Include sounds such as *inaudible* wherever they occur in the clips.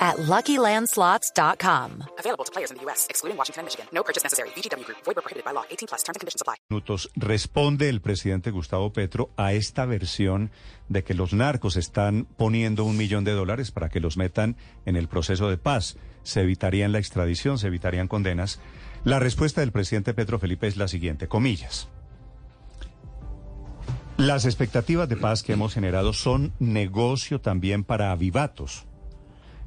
at LuckyLandSlots.com. Available to players in the U.S., excluding Washington and Michigan. No purchase necessary. VGW Group. Void where prohibited by law. 18 plus. Terms and conditions apply. Minutos. Responde el presidente Gustavo Petro a esta versión de que los narcos están poniendo un millón de dólares para que los metan en el proceso de paz. Se evitarían la extradición, se evitarían condenas. La respuesta del presidente Petro Felipe es la siguiente, comillas. Las expectativas de paz que hemos generado son negocio también para avivatos.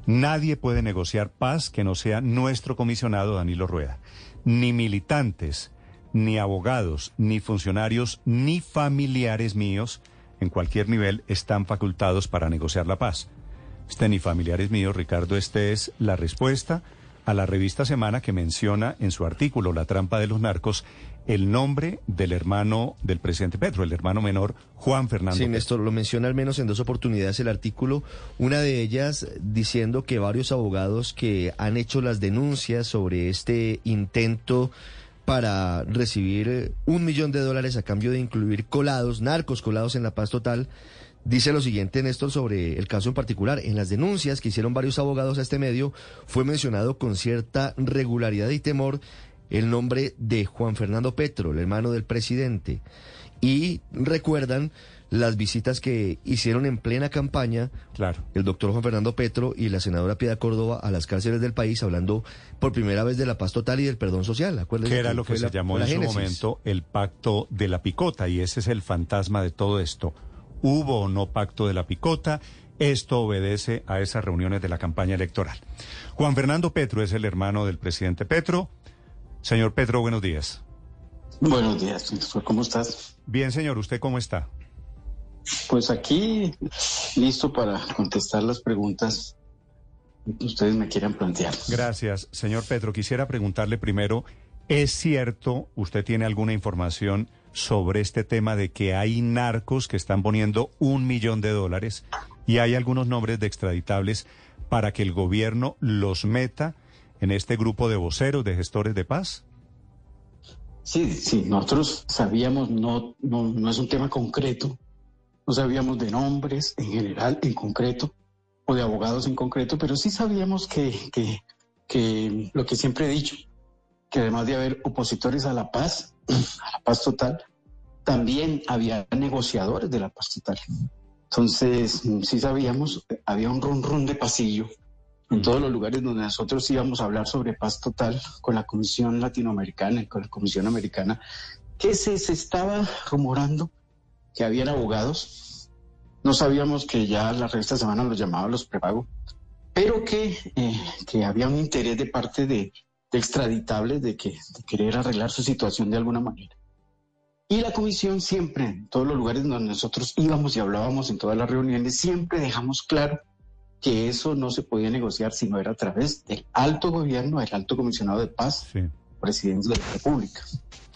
Nadie puede negociar paz que no sea nuestro comisionado Danilo Rueda. Ni militantes, ni abogados, ni funcionarios, ni familiares míos en cualquier nivel están facultados para negociar la paz. Este ni familiares míos, Ricardo, este es la respuesta a la revista Semana que menciona en su artículo La trampa de los narcos el nombre del hermano del presidente Petro, el hermano menor Juan Fernando. Sí, Petro. Néstor, lo menciona al menos en dos oportunidades el artículo, una de ellas diciendo que varios abogados que han hecho las denuncias sobre este intento para recibir eh, un millón de dólares a cambio de incluir colados, narcos colados en la paz total, Dice lo siguiente, Néstor, sobre el caso en particular. En las denuncias que hicieron varios abogados a este medio, fue mencionado con cierta regularidad y temor el nombre de Juan Fernando Petro, el hermano del presidente. Y recuerdan las visitas que hicieron en plena campaña Claro. el doctor Juan Fernando Petro y la senadora Piedad Córdoba a las cárceles del país, hablando por primera vez de la paz total y del perdón social. Acuérdense que era lo que se la- llamó la en su momento el pacto de la picota, y ese es el fantasma de todo esto. ¿Hubo o no pacto de la picota? Esto obedece a esas reuniones de la campaña electoral. Juan Fernando Petro es el hermano del presidente Petro. Señor Petro, buenos días. Buenos días. ¿Cómo estás? Bien, señor, ¿usted cómo está? Pues aquí listo para contestar las preguntas que ustedes me quieran plantear. Gracias, señor Petro. Quisiera preguntarle primero, ¿es cierto, usted tiene alguna información sobre este tema de que hay narcos que están poniendo un millón de dólares y hay algunos nombres de extraditables para que el gobierno los meta en este grupo de voceros, de gestores de paz? Sí, sí, nosotros sabíamos, no, no, no es un tema concreto, no sabíamos de nombres en general, en concreto, o de abogados en concreto, pero sí sabíamos que, que, que lo que siempre he dicho, que además de haber opositores a la paz, a la paz total, también había negociadores de la paz total. Entonces, sí sabíamos, había un run run de pasillo en todos los lugares donde nosotros íbamos a hablar sobre paz total con la Comisión Latinoamericana y con la Comisión Americana, que se, se estaba rumorando que habían abogados. No sabíamos que ya la revista Semana los llamaba los prepago, pero que, eh, que había un interés de parte de, de extraditables de, que, de querer arreglar su situación de alguna manera. Y la comisión siempre, en todos los lugares donde nosotros íbamos y hablábamos en todas las reuniones, siempre dejamos claro que eso no se podía negociar si no era a través del alto gobierno, del alto comisionado de paz, Sí. presidente de la República.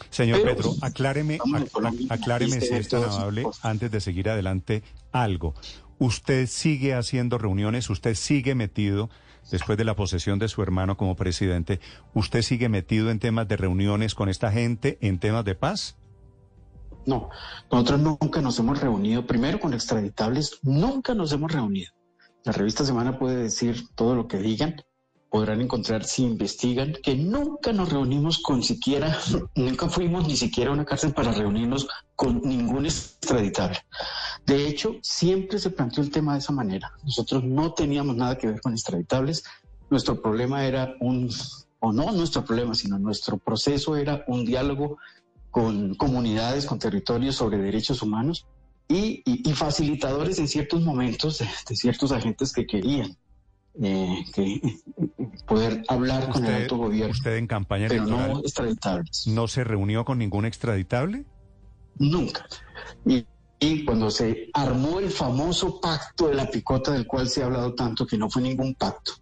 Señor Pero- Petro, acláreme, ac- acláreme lista si es tan amable, antes de seguir adelante, algo. ¿Usted sigue haciendo reuniones? ¿Usted sigue metido, después de la posesión de su hermano como presidente, usted sigue metido en temas de reuniones con esta gente, en temas de paz? No, nosotros nunca nos hemos reunido, primero con extraditables, nunca nos hemos reunido. La revista Semana puede decir todo lo que digan, podrán encontrar si investigan que nunca nos reunimos con siquiera, *laughs* nunca fuimos ni siquiera a una cárcel para reunirnos con ningún extraditable. De hecho, siempre se planteó el tema de esa manera. Nosotros no teníamos nada que ver con extraditables. Nuestro problema era un, o no nuestro problema, sino nuestro proceso era un diálogo con comunidades, con territorios sobre derechos humanos y, y- y facilitadores en ciertos momentos de, de ciertos agentes que querían eh, que, *laughs* poder hablar con el Usted, alto gobierno, usted en campaña electoral no extraditables. no se reunió con ningún extraditable? Nunca. Y, y cuando se armó el famoso pacto de la picota del cual se ha hablado tanto, que no fue ningún pacto,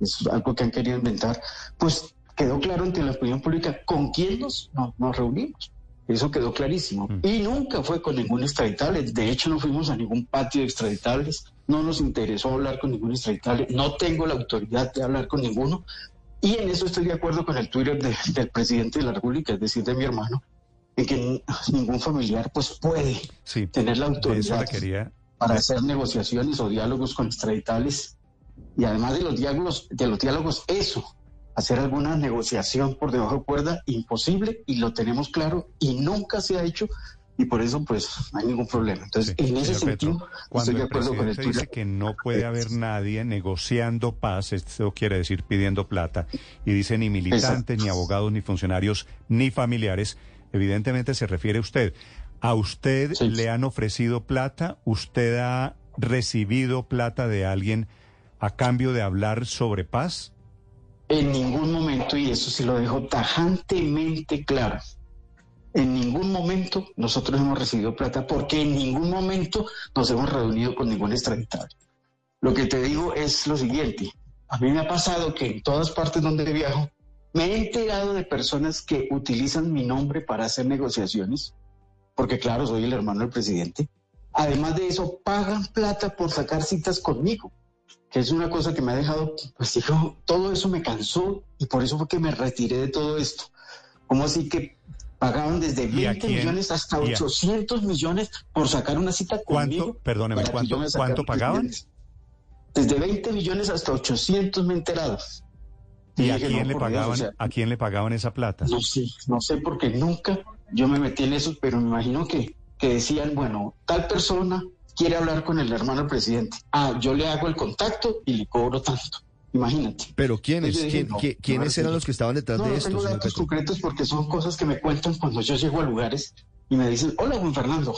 es algo que han querido inventar, pues quedó claro ante la opinión pública con quién nos, nos, reunimos. Eso quedó clarísimo. Mm. Y nunca fue con ningún extraditable. De hecho, no fuimos a ningún patio de extraditables. No nos interesó hablar con ningún extraditable. No tengo la autoridad de hablar con ninguno. Y en eso estoy de acuerdo con el Twitter de- del presidente de la República, es decir, de mi hermano, en que ningún familiar pues puede Sí, tener la autoridad quería... para hacer negociaciones o diálogos con extraditables y además de los diálogos, de los diálogos, eso, hacer alguna negociación por debajo de cuerda, imposible y lo tenemos claro y nunca se ha hecho y por eso pues no hay ningún problema. Entonces, Sí, en ese Petro, sentido, Cuando estoy de el acuerdo con el presidente dice que no puede haber nadie negociando paz, esto quiere decir pidiendo plata, y dice ni militantes, ni abogados, ni funcionarios, ni familiares, evidentemente se refiere a usted. ¿A usted Sí. le han ofrecido plata? ¿Usted ha recibido plata de alguien a cambio de hablar sobre paz? En ningún momento, y eso sí lo dejo tajantemente claro, en ningún momento nosotros hemos recibido plata porque en ningún momento nos hemos reunido con ningún extraditable. Lo que te digo es lo siguiente, a mí me ha pasado que en todas partes donde viajo me he enterado de personas que utilizan mi nombre para hacer negociaciones, porque claro, soy el hermano del presidente. Además de eso, pagan plata por sacar citas conmigo que es una cosa que me ha dejado, pues digo, todo eso me cansó y por eso fue que me retiré de todo esto. ¿Cómo así que pagaban desde ¿Y a 20 quién? millones hasta ¿Y a- 800 millones por sacar una cita conmigo? ¿Cuánto? Perdóneme, ¿cuánto, ¿cuánto pagaban? millones? Desde 20 millones hasta 800 me he enterado. ¿Y a dije, quién no, le por Dios, pagaban, o sea, a quién le pagaban esa plata? no sé, no sé porque nunca yo me metí en eso, pero me imagino que, que decían, bueno, tal persona quiere hablar con el hermano del presidente. Ah, yo le hago el contacto y le cobro tanto. Imagínate. Pero ¿quiénes? Dije, ¿Quién- no, no, ¿Quiénes no, eran no. los que estaban detrás No, de no esto, tengo señor datos concretos porque son cosas que me cuentan cuando yo llego a lugares y me dicen, hola Juan Fernando,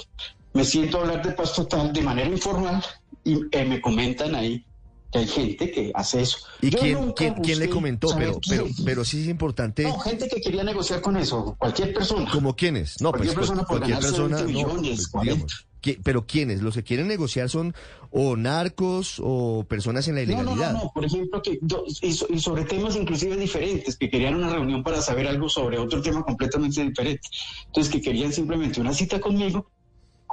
me siento a hablar de paz total de manera informal y eh, me comentan ahí que hay gente que hace eso. ¿Y Yo quién, quién, quién le comentó? Pero, pero, pero sí es importante. No, gente que quería negociar con eso, cualquier persona. ¿Como quiénes? No, pues Cualquier persona por cualquier ganarse persona, 20 no, millones, pues, 40. Digamos. ¿Qui- Pero ¿quiénes? Los que quieren negociar son o narcos o personas en la No, no, ilegalidad. no, no, por ejemplo, que, y, so- y sobre temas inclusive diferentes, que querían una reunión para saber algo sobre otro tema completamente diferente. Entonces, que querían simplemente una cita conmigo,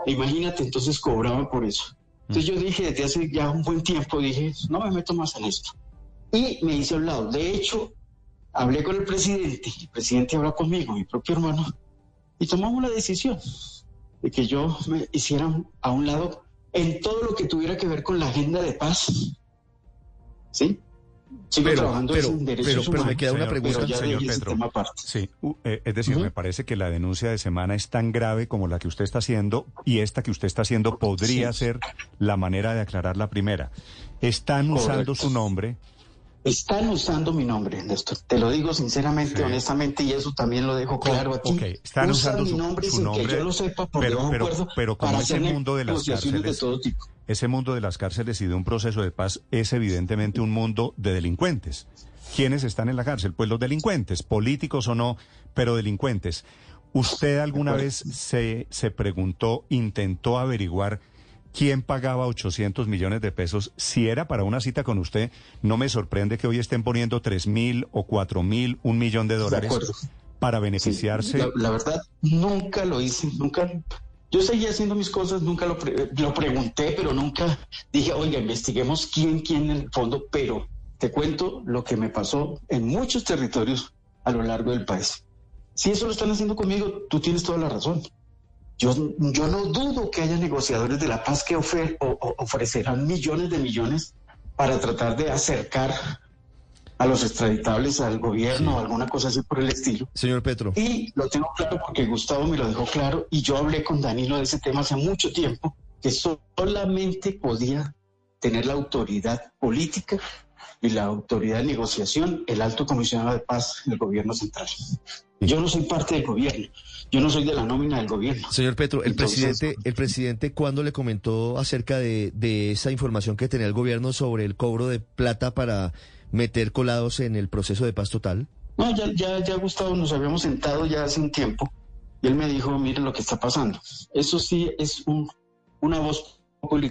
imagínate, entonces cobraban por eso. Entonces yo dije, desde hace ya un buen tiempo, dije, no me meto más en esto. Y me hice a un lado. De hecho, hablé con el presidente, el presidente habló conmigo, mi propio hermano, y tomamos la decisión de que yo me hiciera a un lado en todo lo que tuviera que ver con la agenda de paz. ¿Sí? Sigo Pero, trabajando pero, en derechos pero, pero me queda una Señor- pregunta. señor tema aparte. Sí, eh, es decir, me parece que la denuncia de semana es tan grave como la que usted está haciendo y esta que usted está haciendo podría Sí. ser la manera de aclarar la primera. Están usando su nombre, Están usando mi nombre, Néstor. Te lo digo sinceramente, Sí. honestamente, y eso también lo dejo claro aquí. ok, están Usan usando mi nombre su sin nombre, que yo lo sepa por pero- pero- acuerdo pero como para ese mundo de las cárceles- de todo tipo. ese mundo de las cárceles y de un proceso de paz es evidentemente un mundo de delincuentes. ¿Quiénes están en la cárcel? Pues los delincuentes, políticos o no, pero delincuentes. ¿Usted alguna vez se, se preguntó, intentó averiguar quién pagaba 800 millones de pesos? Si era para una cita con usted, no me sorprende que hoy estén poniendo 3 mil o 4 mil, un millón de dólares para Sí, beneficiarse. la, la verdad, nunca lo hice, nunca. Yo seguía haciendo mis cosas, nunca lo, pre- lo pregunté, pero nunca dije, oiga, investiguemos quién, quién en el fondo, pero te cuento lo que me pasó en muchos territorios a lo largo del país. Si eso lo están haciendo conmigo, tú tienes toda la razón. Yo, yo no dudo que haya negociadores de la paz que ofer- o- o- ofrecerán millones de millones para tratar de acercar a los extraditables al gobierno o alguna cosa así por el estilo. Señor Petro, Y lo tengo claro porque Gustavo me lo dejó claro y yo hablé con Danilo de ese tema hace mucho tiempo, que solamente podía tener la autoridad política y la autoridad de negociación el alto comisionado de paz del gobierno central. Yo no soy parte del gobierno, yo no soy de la nómina del gobierno. señor Petro, el Entonces- presidente, el presidente cuándo le comentó acerca de, de esa información que tenía el gobierno sobre el cobro de plata para meter colados en el proceso de paz total? No, ya, ya, ya Gustavo, nos habíamos sentado ya hace un tiempo y él me dijo, miren lo que está pasando. Eso sí es un, una voz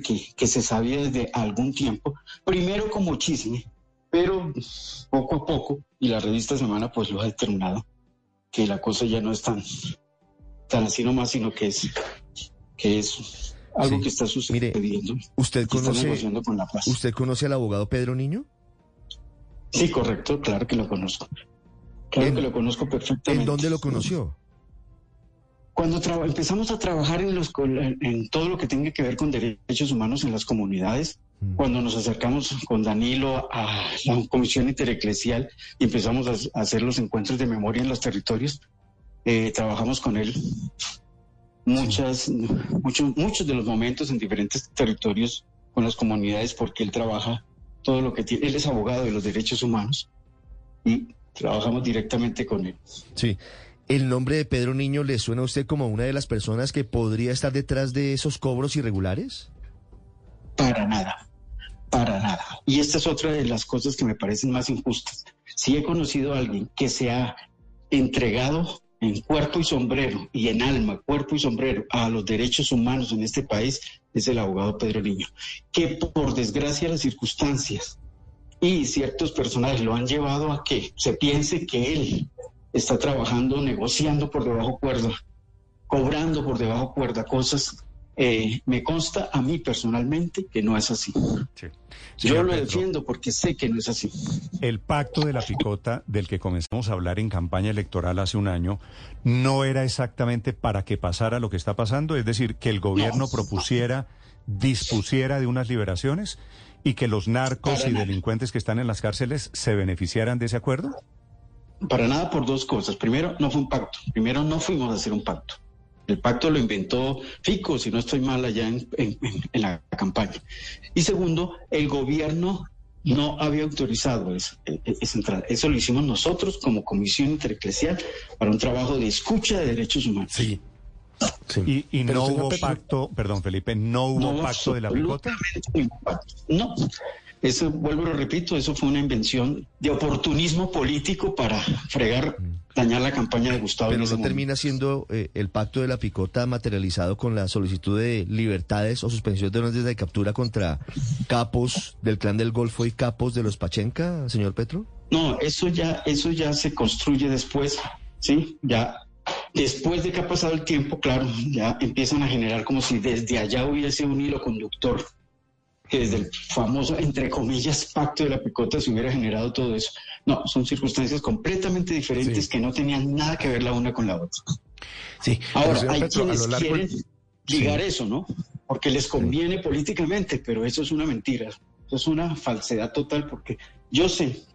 que, que se sabía desde algún tiempo, primero como chisme pero poco a poco, y la revista Semana pues lo ha determinado, que la cosa ya no es tan, tan así nomás, sino que es, que es algo Sí. que está sucediendo. ¿Usted que está conoce, negociando con la paz. ¿Usted conoce al abogado Pedro Niño? Sí, correcto, claro que lo conozco. Claro ¿En- que lo conozco perfectamente. ¿En dónde lo conoció? Cuando empezamos a trabajar en, los, en, todo lo que tenga que ver con derechos humanos en las comunidades. Cuando nos acercamos con Danilo a la Comisión Intereclesial y empezamos a, a hacer los encuentros de memoria en los territorios, eh, trabajamos con él muchas, muchos, muchos de los momentos en diferentes territorios con las comunidades porque él trabaja todo lo que tiene, él es abogado de los derechos humanos y trabajamos directamente con él. Sí. ¿El nombre de Pedro Niño le suena a usted como una de las personas que podría estar detrás de esos cobros irregulares? Para nada, para nada. Y esta es otra de las cosas que me parecen más injustas. Si he conocido a alguien que se ha entregado en cuerpo y sombrero y en alma, cuerpo y sombrero a los derechos humanos en este país, es el abogado Pedro Niño, que por desgracia las circunstancias y ciertos personajes lo han llevado a que se piense que él está trabajando, negociando por debajo cuerda, cobrando por debajo cuerda cosas. Eh, me consta a mí personalmente que no es así. Sí. Yo lo defiendo porque sé que no es así. El pacto de la picota del que comenzamos a hablar en campaña electoral hace un año no era exactamente para que pasara lo que está pasando, es decir, que el gobierno No. propusiera, dispusiera de unas liberaciones y que los narcos Para y nada. delincuentes que están en las cárceles se beneficiaran de ese acuerdo. Para nada por dos cosas. Primero, no fue un pacto. Primero, no fuimos a hacer un pacto. El pacto lo inventó Fico, si no estoy mal, allá en, en- en- en la campaña. Y segundo, el gobierno no había autorizado esa, e- e- esa entrada. Eso lo hicimos nosotros como Comisión Intereclesial para un trabajo de escucha de derechos humanos. Sí. sí. Y, no hubo pacto, perdón Felipe, no hubo No, pacto de la picota. No, eso vuelvo y lo repito, eso fue una invención de oportunismo político para fregar, dañar la campaña de Gustavo. Pero no momento. termina siendo eh, el pacto de la picota materializado con la solicitud de libertades o suspensión de órdenes de captura contra capos del clan del Golfo y capos de los Pachenca, señor Petro? No, eso ya, eso ya se construye después, ¿sí? Ya después de que ha pasado el tiempo, claro, ya empiezan a generar como si desde allá hubiese un hilo conductor, que desde el famoso, entre comillas, pacto de la picota se hubiera generado todo eso. No, son circunstancias completamente diferentes Sí. que no tenían nada que ver la una con la otra. Sí. Ahora, hay Petro, quienes largo quieren ligar eso, ¿no? Porque les conviene políticamente, pero eso es una mentira. Eso es una falsedad total porque yo sé,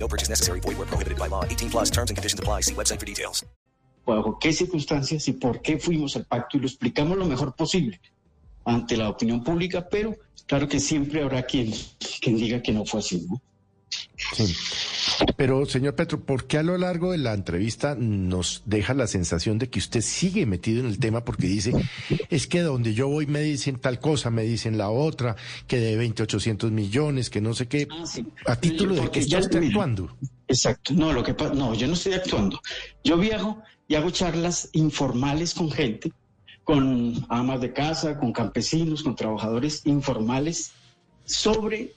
No purchase necessary. Void where prohibited by law. 18 plus terms and conditions apply. See website for details. bajo qué circunstancias y por qué fuimos al pacto y lo explicamos lo mejor posible ante la opinión pública, pero claro que siempre habrá quien, quien diga que no fue así, ¿no? Sí. Pero, señor Petro, ¿por qué a lo largo de la entrevista nos deja la sensación de que usted sigue metido en el tema porque dice, es que donde yo voy me dicen tal cosa, me dicen la otra, que de 20, 800 millones, que no sé qué, Ah, sí. a título de que ya- está usted mira, actuando? Exacto. No, lo que no, yo no estoy actuando. Yo viajo y hago charlas informales con gente, con amas de casa, con campesinos, con trabajadores informales sobre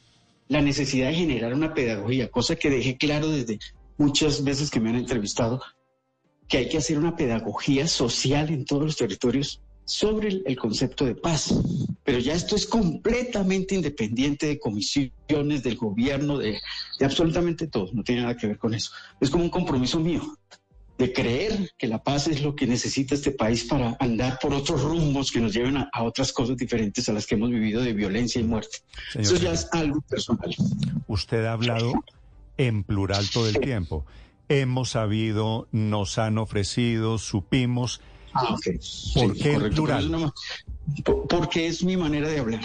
la necesidad de generar una pedagogía, cosa que dejé claro desde muchas veces que me han entrevistado, que hay que hacer una pedagogía social en todos los territorios sobre el, concepto de paz. Pero ya esto es completamente independiente de comisiones, del gobierno, de, de absolutamente todo. No tiene nada que ver con eso. Es como un compromiso mío de creer que la paz es lo que necesita este país para andar por otros rumbos que nos lleven a, a otras cosas diferentes a las que hemos vivido de violencia y muerte. Señor Eso ya es algo personal. Usted ha hablado en plural todo el tiempo. Hemos sabido, nos han ofrecido, supimos. Ah, ok. ¿Por Sí, qué en correcto. plural? Porque es mi manera de hablar.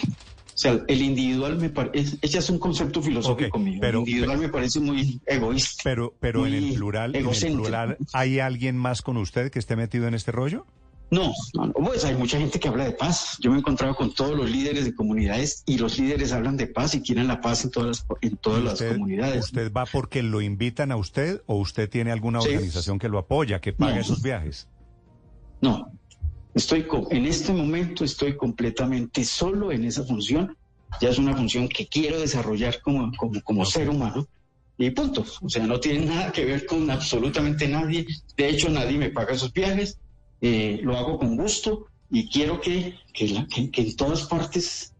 Sea, el individual me parece, ese es un concepto filosófico Ok, mío. pero- el individual me parece muy egoísta. Pero, pero en el plural, en el plural, ¿hay alguien más con usted que esté metido en este rollo? No, no, pues hay mucha gente que habla de paz. Yo me he encontrado con todos los líderes de comunidades y los líderes hablan de paz y quieren la paz en todas las, en todas las ¿Usted, comunidades. ¿Usted va porque lo invitan a usted o usted tiene alguna Sí. organización que lo apoya, que paga No. esos viajes? No, estoy en este momento estoy completamente solo en esa función. Ya es una función que quiero desarrollar como, como, como ser humano. Y punto. O sea, no tiene nada que ver con absolutamente nadie. De hecho, nadie me paga esos viajes. Eh, lo hago con gusto y quiero que, que, la- que- que en todas partes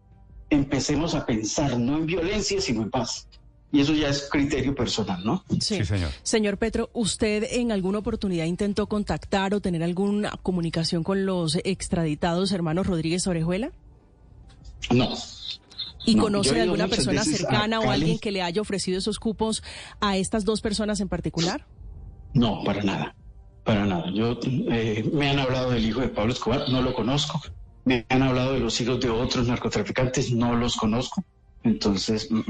empecemos a pensar no en violencia, sino en paz. Y eso ya es criterio personal, ¿no? Sí, señor. Señor Petro, ¿usted en alguna oportunidad intentó contactar o tener alguna comunicación con los extraditados hermanos Rodríguez Orejuela? No. ¿Y No, conoce de alguna persona cercana o alguien que le haya ofrecido esos cupos a estas dos personas en particular? No, para nada, para nada. Yo eh, me han hablado del hijo de Pablo Escobar, no lo conozco. Me han hablado de los hijos de otros narcotraficantes, no los conozco. Entonces, mm.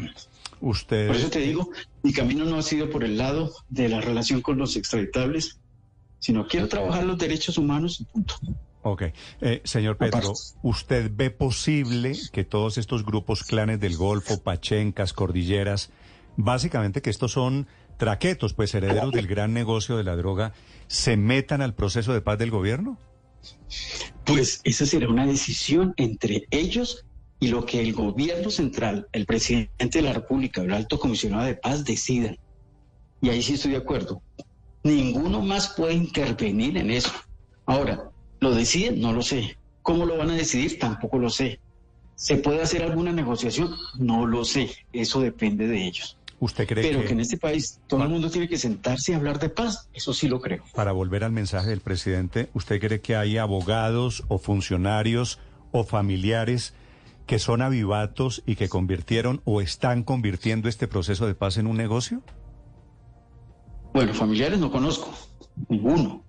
Usted, por eso te digo, mi camino no ha sido por el lado de la relación con los extraditables, sino quiero trabajar los derechos humanos y punto. ok. Eh, señor Petro. ¿usted ve posible que todos estos grupos clanes del Golfo, Pachencas, Cordilleras, básicamente que estos son traquetos, pues herederos del gran negocio de la droga, se metan al proceso de paz del gobierno? Pues esa será una decisión entre ellos y lo que el gobierno central, el presidente de la República, el alto comisionado de paz decidan. Y ahí sí estoy de acuerdo. Ninguno más puede intervenir en eso. Ahora, ¿lo deciden? No lo sé. ¿Cómo lo van a decidir? Tampoco lo sé. ¿Se puede hacer alguna negociación? No lo sé. Eso depende de ellos. ¿Usted cree Pero que, que en este país todo el mundo tiene que sentarse y hablar de paz, eso sí lo creo. para volver al mensaje del presidente, ¿usted cree que hay abogados o funcionarios o familiares que son avivatos y que convirtieron o están convirtiendo este proceso de paz en un negocio? Bueno, familiares no conozco, ninguno.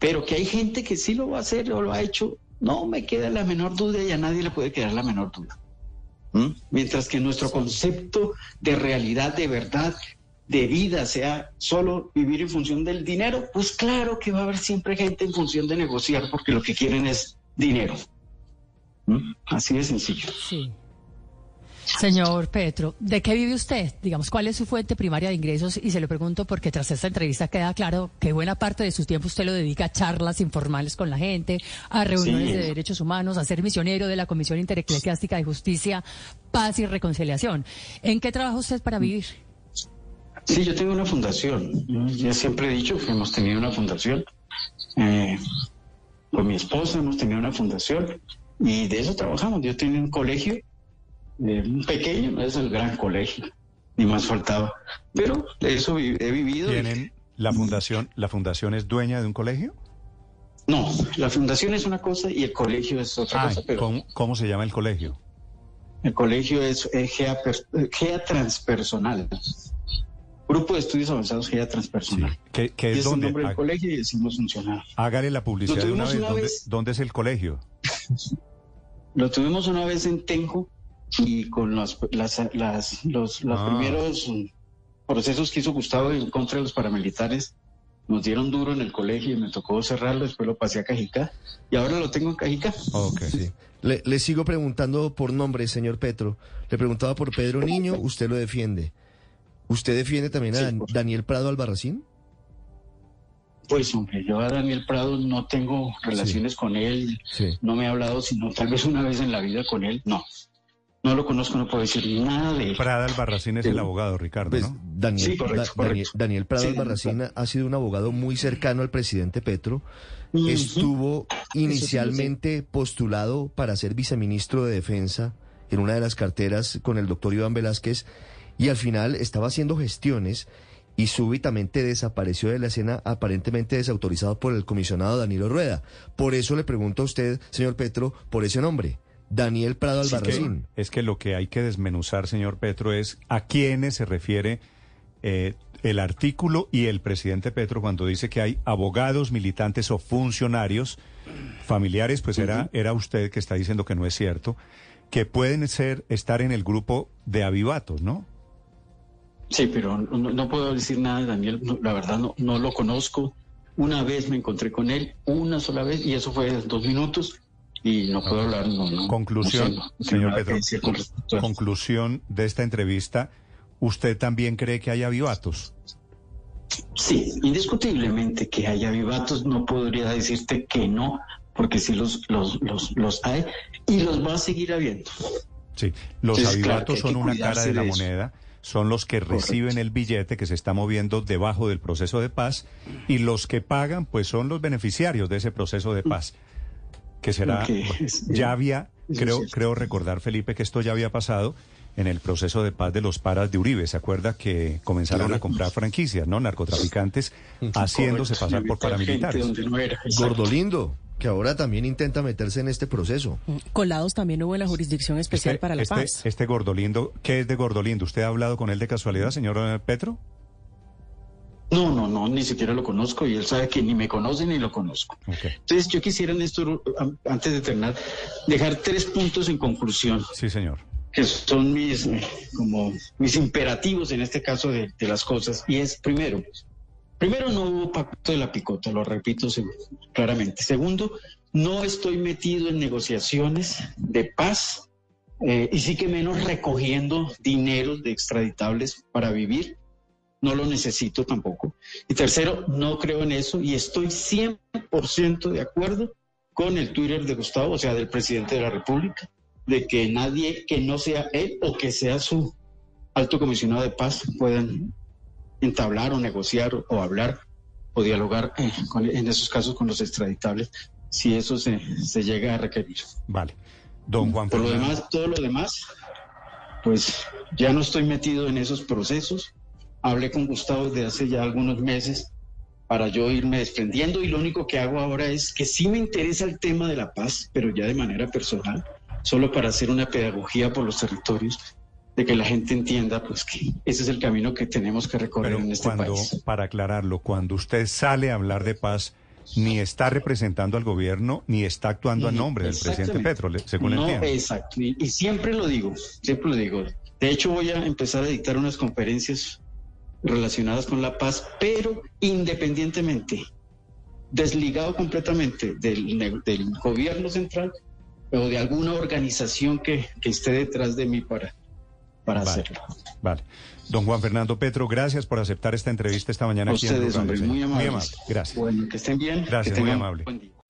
Pero que hay gente que sí lo va a hacer o lo ha hecho, no me queda la menor duda y a nadie le puede quedar la menor duda. ¿Mm? Mientras que nuestro concepto de realidad, de verdad, de vida sea solo vivir en función del dinero, pues claro que va a haber siempre gente en función de negociar porque lo que quieren es dinero. ¿Mm? Así de sencillo. Sí. Señor Petro, ¿de qué vive usted? Digamos, ¿cuál es su fuente primaria de ingresos? Y se lo pregunto porque tras esta entrevista queda claro que buena parte de su tiempo usted lo dedica a charlas informales con la gente, a reuniones Sí. de derechos humanos, a ser misionero de la Comisión Intereclesiástica de Justicia, Paz y Reconciliación. ¿En qué trabaja usted para vivir? Sí, yo tengo una fundación. Ya siempre he dicho que hemos tenido una fundación. Eh, con mi esposa hemos tenido una fundación y de eso trabajamos. Yo tenía un colegio, eh, un pequeño, no es el gran colegio, ni más faltaba. Pero de eso he vivido. ¿Tienen la fundación, la fundación es dueña de un colegio? No, la fundación es una cosa y el colegio es otra Ah, cosa, pero ¿cómo, cómo se llama el colegio? el colegio es GEA, GEA Transpersonal. Grupo de Estudios Avanzados GEA Transpersonal. ¿Qué, qué es es el nombre del colegio y decimos funcionar. Hágale la publicidad de una tuvimos vez. una ¿Dónde, vez. dónde es el colegio? *laughs* Lo tuvimos una vez en Tenjo y con los, las, las- los, los Ah. primeros procesos que hizo Gustavo en contra de los paramilitares, nos dieron duro en el colegio y me tocó cerrarlo, después lo pasé a Cajicá y ahora lo tengo en Cajicá. Ok. Sí. Le, le sigo preguntando por nombre, señor Petro. Le preguntaba por Pedro Niño, usted lo defiende. ¿Usted defiende también a Sí, Dan- por- Daniel Prado Albarracín? Pues hombre, yo a Daniel Prado no tengo relaciones con él, Sí. no me he hablado sino tal vez una vez en la vida con él, no. No lo conozco, no puedo decir nada de él. Prada Albarracín es Sí. el abogado, Ricardo, Pues ¿no? Daniel, Sí, correcto, Da- correcto. Daniel, Daniel Prado Sí, Albarracín ha sido un abogado muy cercano al presidente Petro. Estuvo inicialmente postulado para ser viceministro de Defensa en una de las carteras con el doctor Iván Velázquez y al final estaba haciendo gestiones y súbitamente desapareció de la escena aparentemente desautorizado por el comisionado Danilo Rueda. Por eso le pregunto a usted, señor Petro, por ese nombre, Daniel Prado que- Albarracín. es que lo que hay que desmenuzar, señor Petro, es a quiénes se refiere eh, el artículo y el presidente Petro cuando dice que hay abogados, militantes o funcionarios familiares, pues era, era usted que está diciendo que no es cierto, que pueden ser, estar en el grupo de avivatos, ¿no? Sí, pero no, no puedo decir nada, Daniel. no, la verdad no, no lo conozco. Una vez me encontré con él, una sola vez, y eso fue dos minutos, y no puedo hablar. No, Conclusión, sé, señor con eso. conclusión de esta entrevista, ¿usted también cree que hay avivatos? Sí, indiscutiblemente que haya vivatos, no podría decirte que no, porque sí los, los, los, los hay y los va a seguir habiendo. Sí, los Entonces, avivatos son una cara de la de moneda, son los que reciben el billete que se está moviendo debajo del proceso de paz y los que pagan pues son los beneficiarios de ese proceso de paz. Que será, ya había, creo, creo recordar Felipe que esto ya había pasado en el proceso de paz de los paras de Uribe. ¿Se acuerda que comenzaron a comprar franquicias, no? Narcotraficantes haciéndose Correcto, pasar por paramilitares. no. Gordolindo, que ahora también intenta meterse en este proceso. Colados también hubo en la Jurisdicción Especial Este- para la este, Paz. Este Gordolindo, ¿qué es de Gordolindo? ¿Usted ha hablado con él de casualidad, señor eh, Petro? No, no, no, ni siquiera lo conozco y él sabe que ni me conoce ni lo conozco. Entonces yo quisiera, Néstor, antes de terminar, dejar tres puntos en conclusión, Sí, señor. que son mis, como, mis imperativos en este caso de, de las cosas. Y es, primero, primero no hubo pacto de la picota, lo repito claramente. Segundo, no estoy metido en negociaciones de paz eh, y sí que menos recogiendo dineros de extraditables para vivir. No lo necesito tampoco. Y tercero, no creo en eso y estoy 100% de acuerdo con el Twitter de Gustavo, o sea, del presidente de la República, de que nadie que no sea él o que sea su alto comisionado de paz puedan entablar o negociar o, hablar o dialogar eh, con- en esos casos con los extraditables, si eso se, se llega a requerir. Vale. Don Juan Por lo demás, todo lo demás, pues ya no estoy metido en esos procesos. Hablé con Gustavo desde hace ya algunos meses para yo irme desprendiendo y lo único que hago ahora es que sí me interesa el tema de la paz, pero ya de manera personal, solo para hacer una pedagogía por los territorios, de que la gente entienda pues que ese es el camino que tenemos que recorrer Pero en este cuando, país. para aclararlo, cuando usted sale a hablar de paz, ni está representando al gobierno, ni está actuando a nombre del presidente. Petro, según no, entiendo. exacto. Y, y siempre lo digo, siempre lo digo. De hecho, voy a empezar a dictar unas conferencias relacionadas con la paz, pero independientemente, desligado completamente del, del gobierno central o de alguna organización que, que esté detrás de mí para, para Vale. hacerlo. Vale. Don Juan Fernando Petro, gracias por aceptar esta entrevista esta mañana A aquí en ustedes, Blue hombre, muy amables. Muy amable. Gracias. Bueno, que estén bien. Gracias, que muy amable. buen día.